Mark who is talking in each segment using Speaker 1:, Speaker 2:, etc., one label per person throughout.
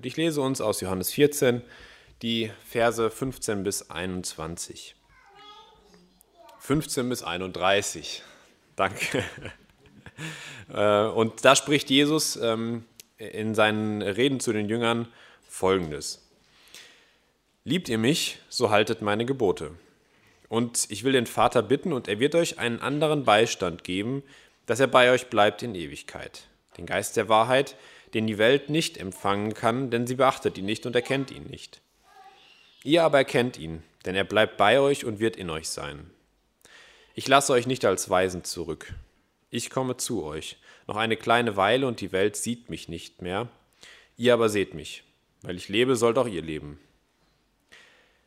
Speaker 1: Ich lese uns aus Johannes 14 die Verse 15 bis 21. 15 bis 31. Danke. Äh, und da spricht Jesus ähm, in seinen Reden zu den Jüngern folgendes. Liebt ihr mich, so haltet meine Gebote. Und ich will den Vater bitten, und er wird euch einen anderen Beistand geben, dass er bei euch bleibt in Ewigkeit. Den Geist der Wahrheit, den die Welt nicht empfangen kann, denn sie beachtet ihn nicht und erkennt ihn nicht. Ihr aber erkennt ihn, denn er bleibt bei euch und wird in euch sein. Ich lasse euch nicht als Weisen zurück. Ich komme zu euch. Noch eine kleine Weile und die Welt sieht mich nicht mehr. Ihr aber seht mich. Weil ich lebe, sollt auch ihr leben.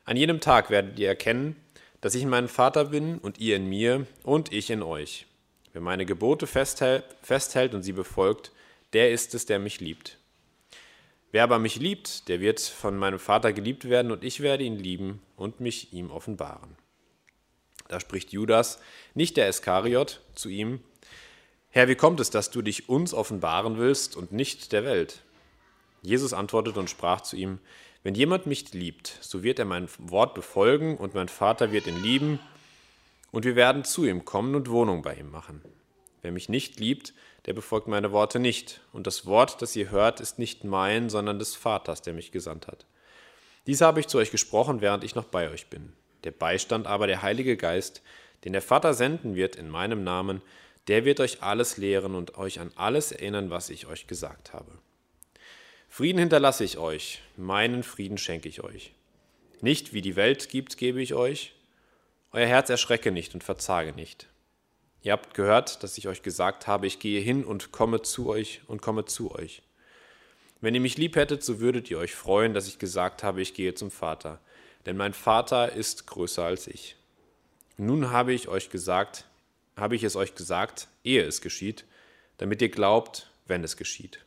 Speaker 1: An jenem Tag werdet ihr erkennen, dass ich in meinem Vater bin und ihr in mir und ich in euch. Wer meine Gebote festhält und sie befolgt, der ist es, der mich liebt. Wer aber mich liebt, der wird von meinem Vater geliebt werden und ich werde ihn lieben und mich ihm offenbaren. Da spricht Judas, nicht der Iskariot, zu ihm, Herr, wie kommt es, dass du dich uns offenbaren willst und nicht der Welt? Jesus antwortete und sprach zu ihm, wenn jemand mich liebt, so wird er mein Wort befolgen und mein Vater wird ihn lieben und wir werden zu ihm kommen und Wohnung bei ihm machen. Wer mich nicht liebt, der befolgt meine Worte nicht. Und das Wort, das ihr hört, ist nicht mein, sondern des Vaters, der mich gesandt hat. Dies habe ich zu euch gesprochen, während ich noch bei euch bin. Der Beistand aber, der Heilige Geist, den der Vater senden wird in meinem Namen, der wird euch alles lehren und euch an alles erinnern, was ich euch gesagt habe. Frieden hinterlasse ich euch, meinen Frieden schenke ich euch. Nicht wie die Welt gibt, gebe ich euch. Euer Herz erschrecke nicht und verzage nicht. Ihr habt gehört, dass ich euch gesagt habe, ich gehe hin und komme zu euch und komme zu euch. Wenn ihr mich lieb hättet, so würdet ihr euch freuen, dass ich gesagt habe, ich gehe zum Vater, denn mein Vater ist größer als ich. Nun habe ich euch gesagt, habe ich es euch gesagt, ehe es geschieht, damit ihr glaubt, wenn es geschieht.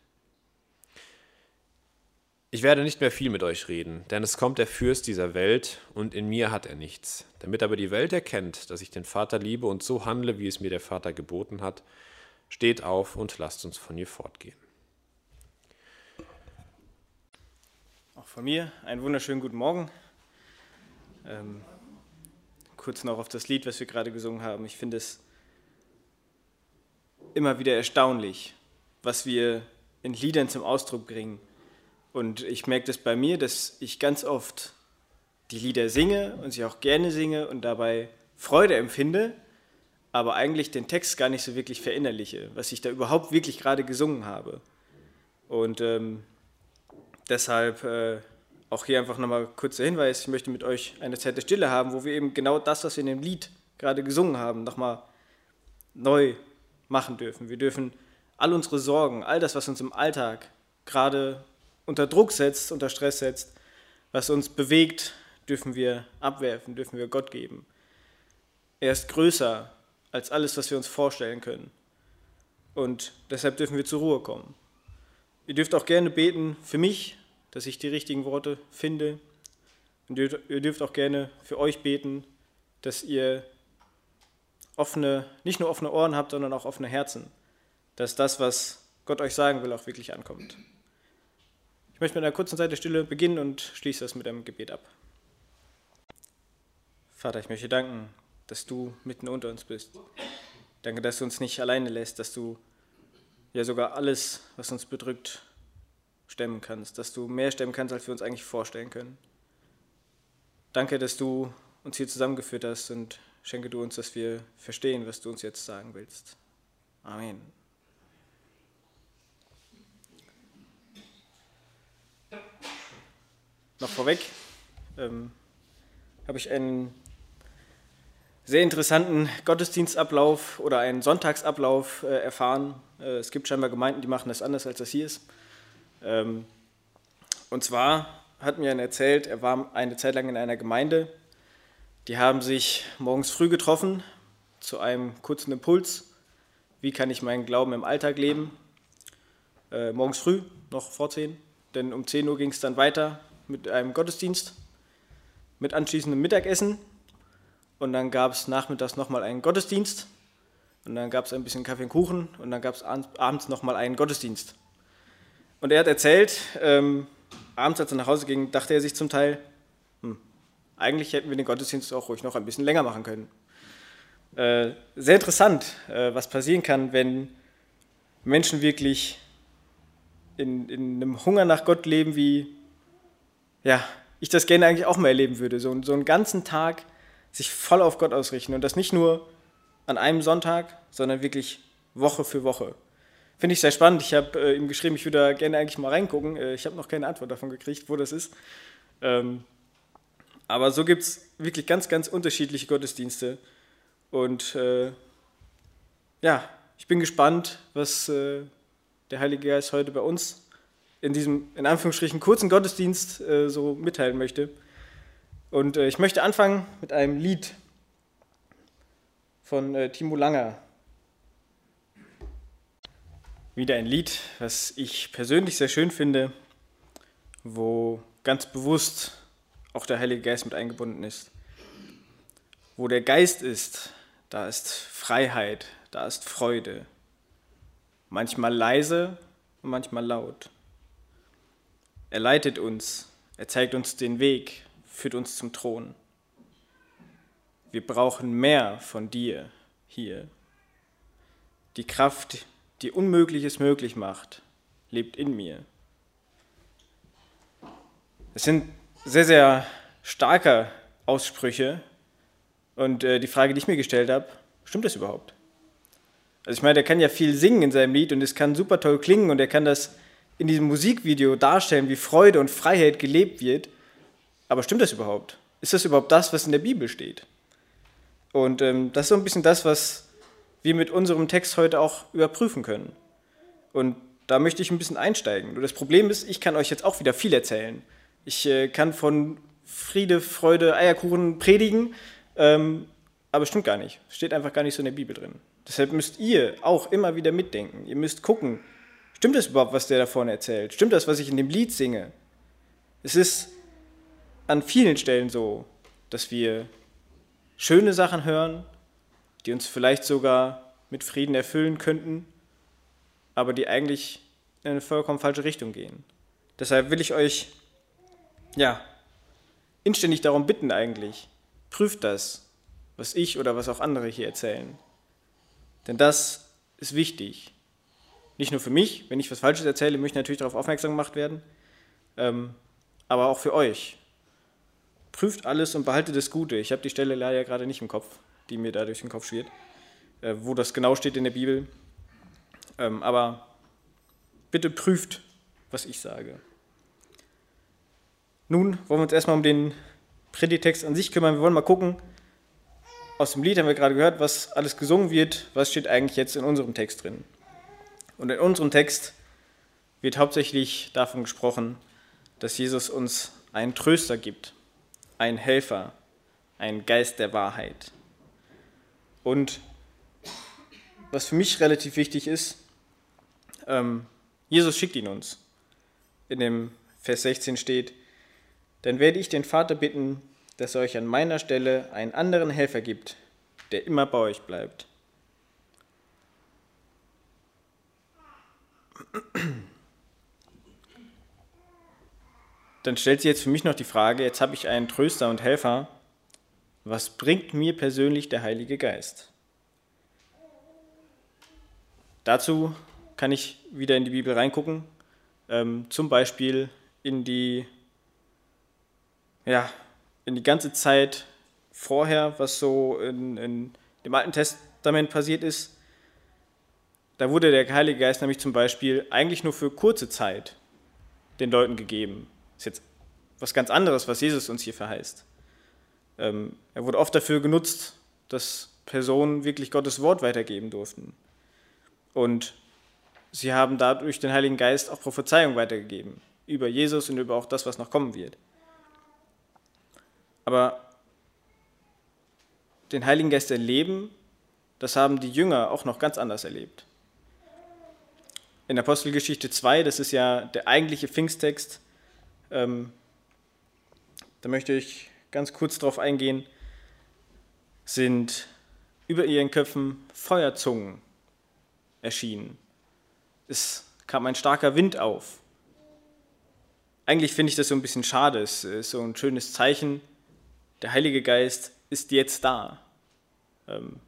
Speaker 1: Ich werde nicht mehr viel mit euch reden, denn es kommt der Fürst dieser Welt und in mir hat er nichts. Damit aber die Welt erkennt, dass ich den Vater liebe und so handle, wie es mir der Vater geboten hat, steht auf und lasst uns von ihr fortgehen.
Speaker 2: Auch von mir einen wunderschönen guten Morgen. Ähm, kurz noch auf das Lied, was wir gerade gesungen haben. Ich finde es immer wieder erstaunlich, was wir in Liedern zum Ausdruck bringen und ich merke das bei mir, dass ich ganz oft die Lieder singe und sie auch gerne singe und dabei Freude empfinde, aber eigentlich den Text gar nicht so wirklich verinnerliche, was ich da überhaupt wirklich gerade gesungen habe. Und ähm, deshalb äh, auch hier einfach nochmal kurzer Hinweis, ich möchte mit euch eine Zeit der Stille haben, wo wir eben genau das, was wir in dem Lied gerade gesungen haben, nochmal neu machen dürfen. Wir dürfen all unsere Sorgen, all das, was uns im Alltag gerade unter Druck setzt, unter Stress setzt, was uns bewegt, dürfen wir abwerfen, dürfen wir Gott geben. Er ist größer als alles, was wir uns vorstellen können. Und deshalb dürfen wir zur Ruhe kommen. Ihr dürft auch gerne beten für mich, dass ich die richtigen Worte finde. Und ihr dürft auch gerne für euch beten, dass ihr offene, nicht nur offene Ohren habt, sondern auch offene Herzen. Dass das, was Gott euch sagen will, auch wirklich ankommt. Ich möchte mit einer kurzen Zeit der Stille beginnen und schließe das mit einem Gebet ab. Vater, ich möchte danken, dass du mitten unter uns bist. Danke, dass du uns nicht alleine lässt, dass du ja sogar alles, was uns bedrückt, stemmen kannst, dass du mehr stemmen kannst, als wir uns eigentlich vorstellen können. Danke, dass du uns hier zusammengeführt hast und schenke du uns, dass wir verstehen, was du uns jetzt sagen willst. Amen. Noch vorweg ähm, habe ich einen sehr interessanten Gottesdienstablauf oder einen Sonntagsablauf äh, erfahren. Äh, es gibt scheinbar Gemeinden, die machen das anders, als das hier ist. Ähm, und zwar hat mir einer erzählt, er war eine Zeit lang in einer Gemeinde. Die haben sich morgens früh getroffen zu einem kurzen Impuls. Wie kann ich meinen Glauben im Alltag leben? Äh, morgens früh, noch vor 10. Denn um 10 Uhr ging es dann weiter mit einem Gottesdienst, mit anschließendem Mittagessen und dann gab es nachmittags nochmal einen Gottesdienst und dann gab es ein bisschen Kaffee und Kuchen und dann gab es abends nochmal einen Gottesdienst. Und er hat erzählt, ähm, abends, als er nach Hause ging, dachte er sich zum Teil, hm, eigentlich hätten wir den Gottesdienst auch ruhig noch ein bisschen länger machen können. Äh, sehr interessant, äh, was passieren kann, wenn Menschen wirklich in, in einem Hunger nach Gott leben, wie ja, ich das gerne eigentlich auch mal erleben würde. So, so einen ganzen Tag sich voll auf Gott ausrichten und das nicht nur an einem Sonntag, sondern wirklich Woche für Woche. Finde ich sehr spannend. Ich habe äh, ihm geschrieben, ich würde da gerne eigentlich mal reingucken. Äh, ich habe noch keine Antwort davon gekriegt, wo das ist. Ähm, aber so gibt es wirklich ganz, ganz unterschiedliche Gottesdienste. Und äh, ja, ich bin gespannt, was äh, der Heilige Geist heute bei uns in diesem, in Anführungsstrichen, kurzen Gottesdienst äh, so mitteilen möchte. Und äh, ich möchte anfangen mit einem Lied von äh, Timo Langer. Wieder ein Lied, was ich persönlich sehr schön finde, wo ganz bewusst auch der Heilige Geist mit eingebunden ist. Wo der Geist ist, da ist Freiheit, da ist Freude. Manchmal leise und manchmal laut. Er leitet uns, er zeigt uns den Weg, führt uns zum Thron. Wir brauchen mehr von dir hier. Die Kraft, die Unmögliches möglich macht, lebt in mir. Es sind sehr, sehr starke Aussprüche. Und äh, die Frage, die ich mir gestellt habe, stimmt das überhaupt? Also ich meine, der kann ja viel singen in seinem Lied und es kann super toll klingen und er kann das in diesem Musikvideo darstellen, wie Freude und Freiheit gelebt wird. Aber stimmt das überhaupt? Ist das überhaupt das, was in der Bibel steht? Und ähm, das ist so ein bisschen das, was wir mit unserem Text heute auch überprüfen können. Und da möchte ich ein bisschen einsteigen. Nur das Problem ist, ich kann euch jetzt auch wieder viel erzählen. Ich äh, kann von Friede, Freude, Eierkuchen predigen, ähm, aber stimmt gar nicht. Steht einfach gar nicht so in der Bibel drin. Deshalb müsst ihr auch immer wieder mitdenken. Ihr müsst gucken, Stimmt das überhaupt, was der da vorne erzählt? Stimmt das, was ich in dem Lied singe? Es ist an vielen Stellen so, dass wir schöne Sachen hören, die uns vielleicht sogar mit Frieden erfüllen könnten, aber die eigentlich in eine vollkommen falsche Richtung gehen. Deshalb will ich euch, ja, inständig darum bitten eigentlich, prüft das, was ich oder was auch andere hier erzählen. Denn das ist wichtig. Nicht nur für mich, wenn ich was Falsches erzähle, möchte ich natürlich darauf aufmerksam gemacht werden, ähm, aber auch für euch. Prüft alles und behaltet das Gute. Ich habe die Stelle leider gerade nicht im Kopf, die mir da durch den Kopf schwirrt, äh, wo das genau steht in der Bibel. Ähm, aber bitte prüft, was ich sage. Nun wollen wir uns erstmal um den Predigtext an sich kümmern. Wir wollen mal gucken, aus dem Lied haben wir gerade gehört, was alles gesungen wird, was steht eigentlich jetzt in unserem Text drin. Und in unserem Text wird hauptsächlich davon gesprochen, dass Jesus uns einen Tröster gibt, einen Helfer, einen Geist der Wahrheit. Und was für mich relativ wichtig ist, ähm, Jesus schickt ihn uns. In dem Vers 16 steht, dann werde ich den Vater bitten, dass er euch an meiner Stelle einen anderen Helfer gibt, der immer bei euch bleibt Dann stellt sich jetzt für mich noch die Frage, jetzt habe ich einen Tröster und Helfer, was bringt mir persönlich der Heilige Geist? Dazu kann ich wieder in die Bibel reingucken, ähm, zum Beispiel in die, ja, in die ganze Zeit vorher, was so in, in dem Alten Testament passiert ist, da wurde der Heilige Geist nämlich zum Beispiel eigentlich nur für kurze Zeit den Leuten gegeben. Das ist jetzt was ganz anderes, was Jesus uns hier verheißt. Ähm, er wurde oft dafür genutzt, dass Personen wirklich Gottes Wort weitergeben durften. Und sie haben dadurch den Heiligen Geist auch Prophezeiung weitergegeben über Jesus und über auch das, was noch kommen wird. Aber den Heiligen Geist erleben, das haben die Jünger auch noch ganz anders erlebt in Apostelgeschichte 2, das ist ja der eigentliche Pfingsttext, ähm, da möchte ich ganz kurz darauf eingehen, sind über ihren Köpfen Feuerzungen erschienen. Es kam ein starker Wind auf. eigentlich finde ich das so ein bisschen schade. Es ist so ein schönes Zeichen. Der Heilige Geist ist jetzt da. Ähm,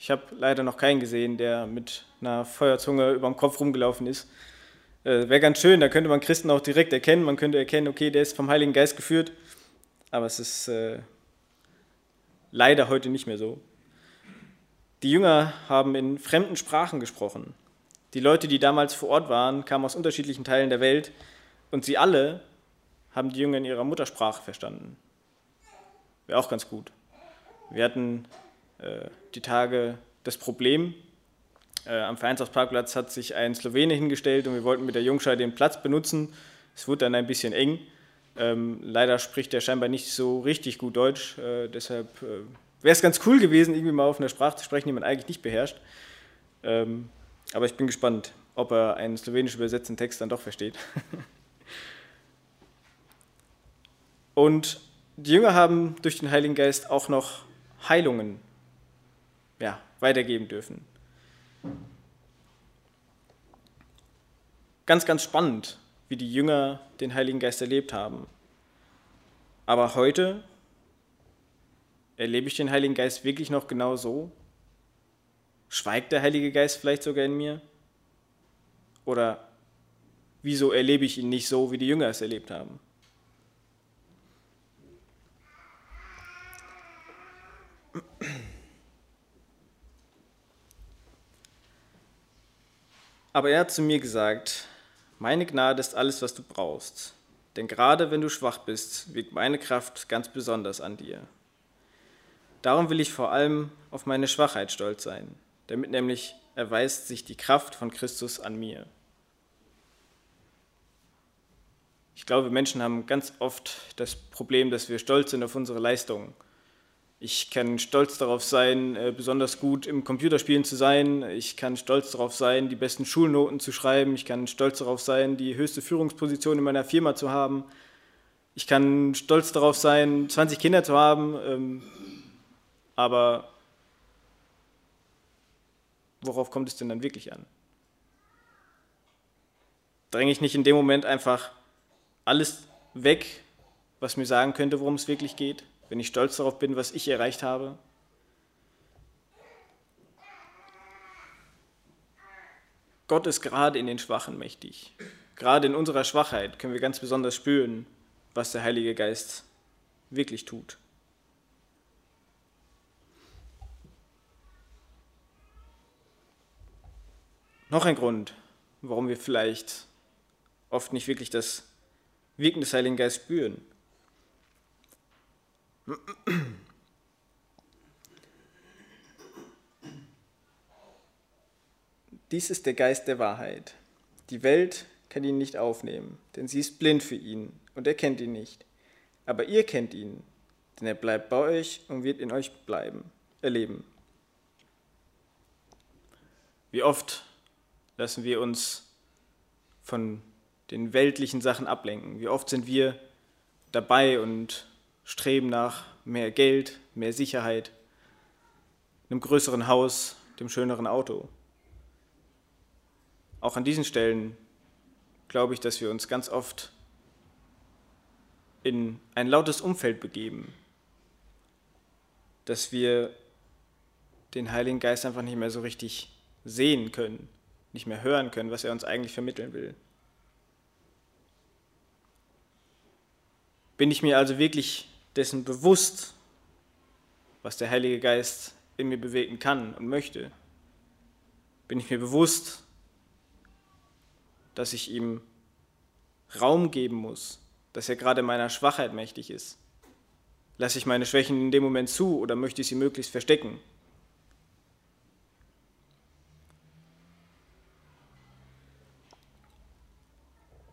Speaker 2: ich habe leider noch keinen gesehen, der mit einer Feuerzunge über dem Kopf rumgelaufen ist. Äh, Wäre ganz schön, da könnte man Christen auch direkt erkennen. Man könnte erkennen, okay, der ist vom Heiligen Geist geführt. Aber es ist äh, leider heute nicht mehr so. Die Jünger haben in fremden Sprachen gesprochen. Die Leute, die damals vor Ort waren, kamen aus unterschiedlichen Teilen der Welt und sie alle haben die Jünger in ihrer Muttersprache verstanden. Wäre auch ganz gut. Wir hatten die Tage das Problem, äh, am Vereinshausparkplatz hat sich ein Slowene hingestellt und wir wollten mit der Jungschei den Platz benutzen. Es wurde dann ein bisschen eng. Ähm, leider spricht er scheinbar nicht so richtig gut Deutsch, äh, deshalb äh, wäre es ganz cool gewesen, irgendwie mal auf einer Sprache zu sprechen, die man eigentlich nicht beherrscht. Ähm, aber ich bin gespannt, ob er einen slowenisch übersetzten Text dann doch versteht. Und die Jünger haben durch den Heiligen Geist auch noch Heilungen ja, weitergeben dürfen. Ganz, ganz spannend, wie die Jünger den Heiligen Geist erlebt haben. Aber heute erlebe ich den Heiligen Geist wirklich noch genau so? Schweigt der Heilige Geist vielleicht sogar in mir? Oder wieso erlebe ich ihn nicht so, wie die Jünger es erlebt haben? Aber er hat zu mir gesagt, meine Gnade ist alles, was du brauchst. Denn gerade wenn du schwach bist, wirkt meine Kraft ganz besonders an dir. Darum will ich vor allem auf meine Schwachheit stolz sein, damit nämlich erweist sich die Kraft von Christus an mir. Ich glaube, Menschen haben ganz oft das Problem, dass wir stolz sind auf unsere Leistungen ich kann stolz darauf sein, äh, besonders gut im Computerspielen zu sein. Ich kann stolz darauf sein, die besten Schulnoten zu schreiben. Ich kann stolz darauf sein, die höchste Führungsposition in meiner Firma zu haben. Ich kann stolz darauf sein, 20 Kinder zu haben. Ähm, aber worauf kommt es denn dann wirklich an? Dränge ich nicht in dem Moment einfach alles weg, was mir sagen könnte, worum es wirklich geht? Wenn ich stolz darauf bin, was ich erreicht habe? Gott ist gerade in den Schwachen mächtig. Gerade in unserer Schwachheit können wir ganz besonders spüren, was der Heilige Geist wirklich tut. Noch ein Grund, warum wir vielleicht oft nicht wirklich das Wirken des Heiligen Geistes spüren. Dies ist der Geist der Wahrheit. Die Welt kann ihn nicht aufnehmen, denn sie ist blind für ihn und er kennt ihn nicht. Aber ihr kennt ihn, denn er bleibt bei euch und wird in euch bleiben, erleben. Wie oft lassen wir uns von den weltlichen Sachen ablenken? Wie oft sind wir dabei und streben nach mehr Geld, mehr Sicherheit, einem größeren Haus, dem schöneren Auto. Auch an diesen Stellen glaube ich, dass wir uns ganz oft in ein lautes Umfeld begeben, dass wir den Heiligen Geist einfach nicht mehr so richtig sehen können, nicht mehr hören können, was er uns eigentlich vermitteln will. Bin ich mir also wirklich dessen bewusst, was der Heilige Geist in mir bewegen kann und möchte, bin ich mir bewusst, dass ich ihm Raum geben muss, dass er gerade meiner Schwachheit mächtig ist. Lasse ich meine Schwächen in dem Moment zu oder möchte ich sie möglichst verstecken?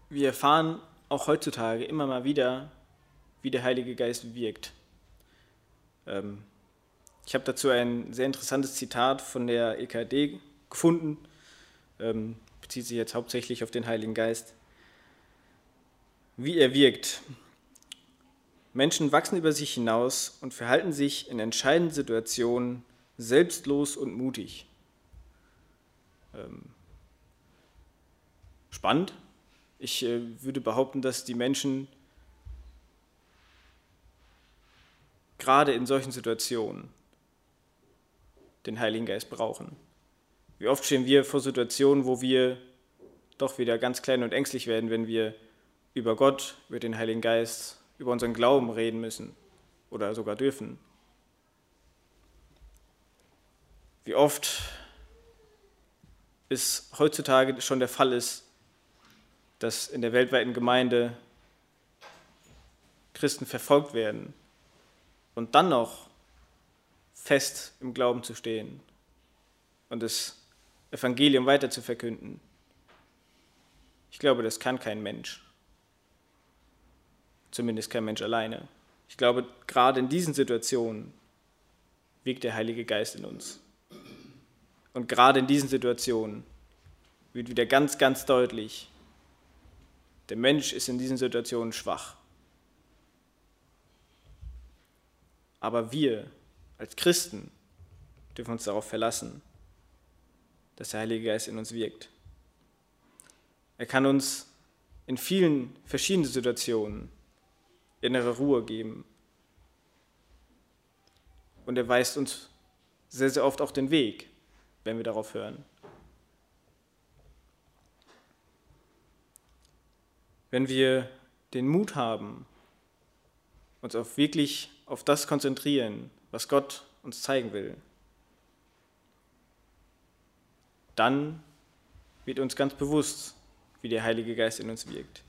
Speaker 2: Wir erfahren auch heutzutage immer mal wieder, wie der Heilige Geist wirkt. Ähm, ich habe dazu ein sehr interessantes Zitat von der EKD gefunden, ähm, bezieht sich jetzt hauptsächlich auf den Heiligen Geist. Wie er wirkt. Menschen wachsen über sich hinaus und verhalten sich in entscheidenden Situationen selbstlos und mutig. Ähm, spannend, Ich äh, würde behaupten, dass die Menschen gerade in solchen Situationen den Heiligen Geist brauchen. Wie oft stehen wir vor Situationen, wo wir doch wieder ganz klein und ängstlich werden, wenn wir über Gott, über den Heiligen Geist, über unseren Glauben reden müssen oder sogar dürfen. Wie oft es heutzutage schon der Fall ist, dass in der weltweiten Gemeinde Christen verfolgt werden und dann noch fest im Glauben zu stehen und das Evangelium weiter zu verkünden. Ich glaube, das kann kein Mensch. Zumindest kein Mensch alleine. Ich glaube, gerade in diesen Situationen wirkt der Heilige Geist in uns. Und gerade in diesen Situationen wird wieder ganz, ganz deutlich, der Mensch ist in diesen Situationen schwach. Aber wir als Christen dürfen uns darauf verlassen, dass der Heilige Geist in uns wirkt. Er kann uns in vielen verschiedenen Situationen innere Ruhe geben. Und er weist uns sehr, sehr oft auch den Weg, wenn wir darauf hören. Wenn wir den Mut haben, uns auf wirklich auf das konzentrieren, was Gott uns zeigen will, dann wird uns ganz bewusst, wie der Heilige Geist in uns wirkt.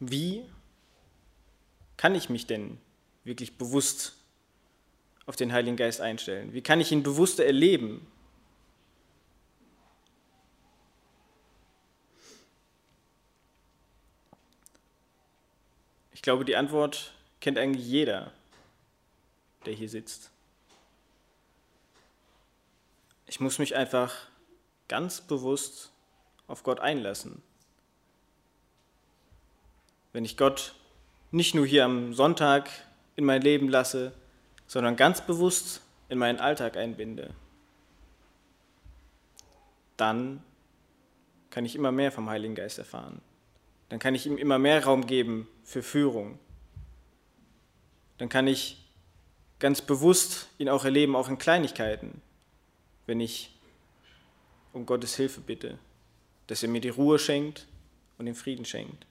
Speaker 2: Wie kann ich mich denn wirklich bewusst auf den Heiligen Geist einstellen? Wie kann ich ihn bewusster erleben? Ich glaube, die Antwort kennt eigentlich jeder, der hier sitzt. Ich muss mich einfach ganz bewusst auf Gott einlassen. Wenn ich Gott nicht nur hier am Sonntag in mein Leben lasse, sondern ganz bewusst in meinen Alltag einbinde, dann kann ich immer mehr vom Heiligen Geist erfahren. Dann kann ich ihm immer mehr Raum geben für Führung. Dann kann ich ganz bewusst ihn auch erleben, auch in Kleinigkeiten, wenn ich um Gottes Hilfe bitte, dass er mir die Ruhe schenkt und den Frieden schenkt.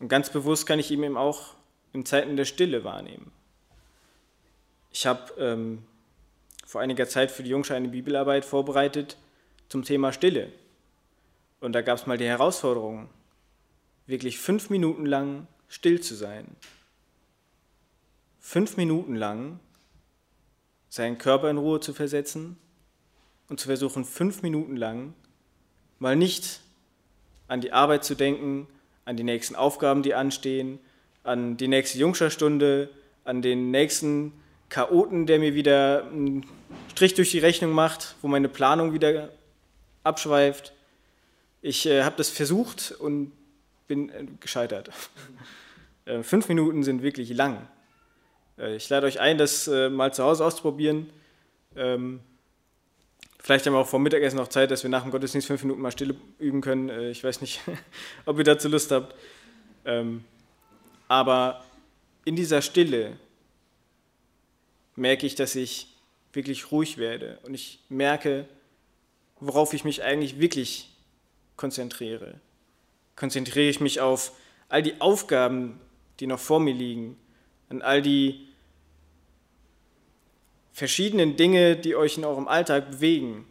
Speaker 2: Und ganz bewusst kann ich ihn eben auch in Zeiten der Stille wahrnehmen. Ich habe ähm, vor einiger Zeit für die Jungschau eine Bibelarbeit vorbereitet zum Thema Stille. Und da gab es mal die Herausforderung, wirklich fünf Minuten lang still zu sein. Fünf Minuten lang seinen Körper in Ruhe zu versetzen und zu versuchen, fünf Minuten lang mal nicht an die Arbeit zu denken, an die nächsten Aufgaben, die anstehen, an die nächste Jungscha-Stunde, an den nächsten Chaoten, der mir wieder einen Strich durch die Rechnung macht, wo meine Planung wieder abschweift. Ich äh, habe das versucht und bin äh, gescheitert. äh, fünf Minuten sind wirklich lang. Äh, ich lade euch ein, das äh, mal zu Hause auszuprobieren. Ähm, Vielleicht haben wir auch vor Mittagessen noch Zeit, dass wir nach dem Gottesdienst fünf Minuten mal Stille üben können. Äh, ich weiß nicht, ob ihr dazu Lust habt. Ähm, aber in dieser Stille merke ich, dass ich wirklich ruhig werde und ich merke, worauf ich mich eigentlich wirklich konzentriere. Konzentriere ich mich auf all die Aufgaben, die noch vor mir liegen, an all die verschiedenen Dinge, die euch in eurem Alltag bewegen?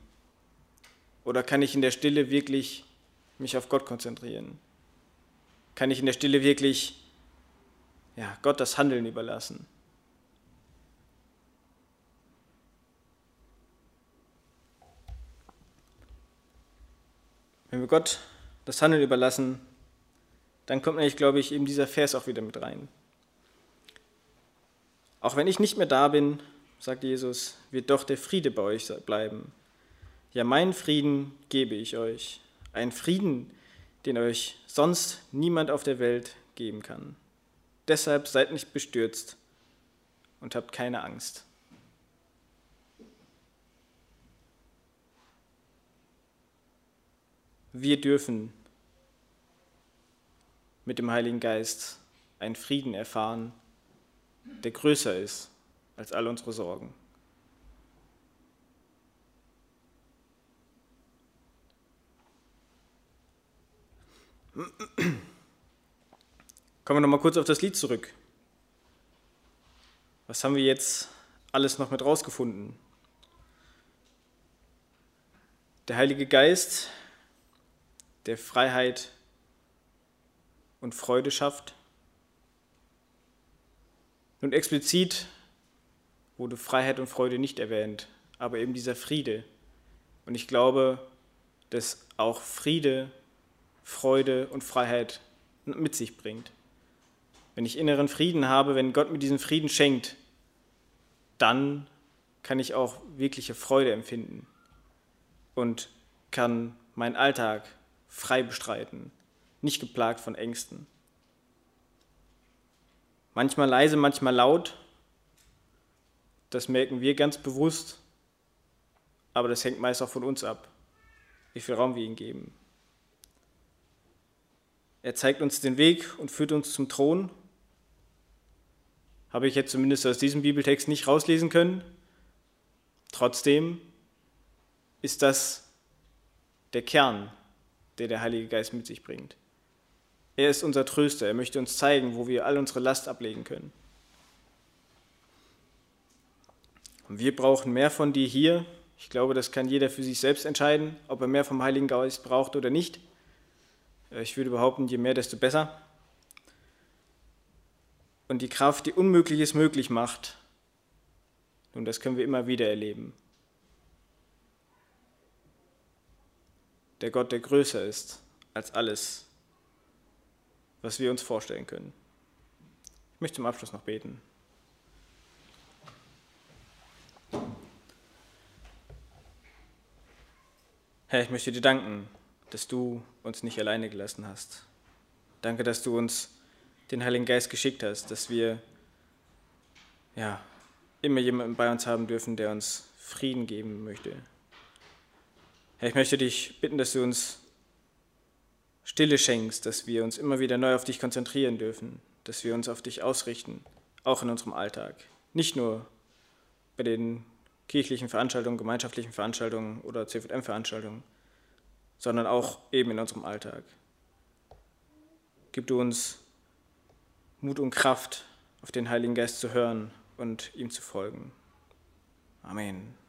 Speaker 2: Oder kann ich in der Stille wirklich mich auf Gott konzentrieren? Kann ich in der Stille wirklich ja, Gott das Handeln überlassen? Wenn wir Gott das Handeln überlassen, dann kommt nämlich, glaube ich, eben dieser Vers auch wieder mit rein. Auch wenn ich nicht mehr da bin, sagt Jesus, wird doch der Friede bei euch bleiben. Ja, meinen Frieden gebe ich euch, einen Frieden, den euch sonst niemand auf der Welt geben kann. Deshalb seid nicht bestürzt und habt keine Angst. Wir dürfen mit dem Heiligen Geist einen Frieden erfahren, der größer ist als all unsere Sorgen. Kommen wir noch mal kurz auf das Lied zurück. Was haben wir jetzt alles noch mit rausgefunden? Der Heilige Geist, der Freiheit und Freude schafft. Nun explizit wurde Freiheit und Freude nicht erwähnt, aber eben dieser Friede. Und ich glaube, dass auch Friede, Freude und Freiheit mit sich bringt. Wenn ich inneren Frieden habe, wenn Gott mir diesen Frieden schenkt, dann kann ich auch wirkliche Freude empfinden und kann meinen Alltag frei bestreiten, nicht geplagt von Ängsten. Manchmal leise, manchmal laut, das merken wir ganz bewusst, aber das hängt meist auch von uns ab, wie viel Raum wir ihm geben. Er zeigt uns den Weg und führt uns zum Thron. Habe ich jetzt zumindest aus diesem Bibeltext nicht rauslesen können. Trotzdem ist das der Kern, der der Heilige Geist mit sich bringt. Er ist unser Tröster. Er möchte uns zeigen, wo wir all unsere Last ablegen können. Und wir brauchen mehr von dir hier. Ich glaube, das kann jeder für sich selbst entscheiden, ob er mehr vom Heiligen Geist braucht oder nicht. Ich würde behaupten, je mehr, desto besser. Und die Kraft, die Unmögliches möglich macht, nun, das können wir immer wieder erleben. Der Gott, der größer ist als alles, was wir uns vorstellen können. Ich möchte zum Abschluss noch beten. Herr, ich möchte dir danken, dass du uns nicht alleine gelassen hast. Danke, dass du uns den Heiligen Geist geschickt hast, dass wir ja, immer jemanden bei uns haben dürfen, der uns Frieden geben möchte. Herr, ich möchte dich bitten, dass du uns Stille schenkst, dass wir uns immer wieder neu auf dich konzentrieren dürfen, dass wir uns auf dich ausrichten, auch in unserem Alltag. Nicht nur bei den kirchlichen Veranstaltungen, gemeinschaftlichen Veranstaltungen oder CVM-Veranstaltungen, sondern auch eben in unserem Alltag. Gib du uns Mut und Kraft, auf den Heiligen Geist zu hören und ihm zu folgen. Amen.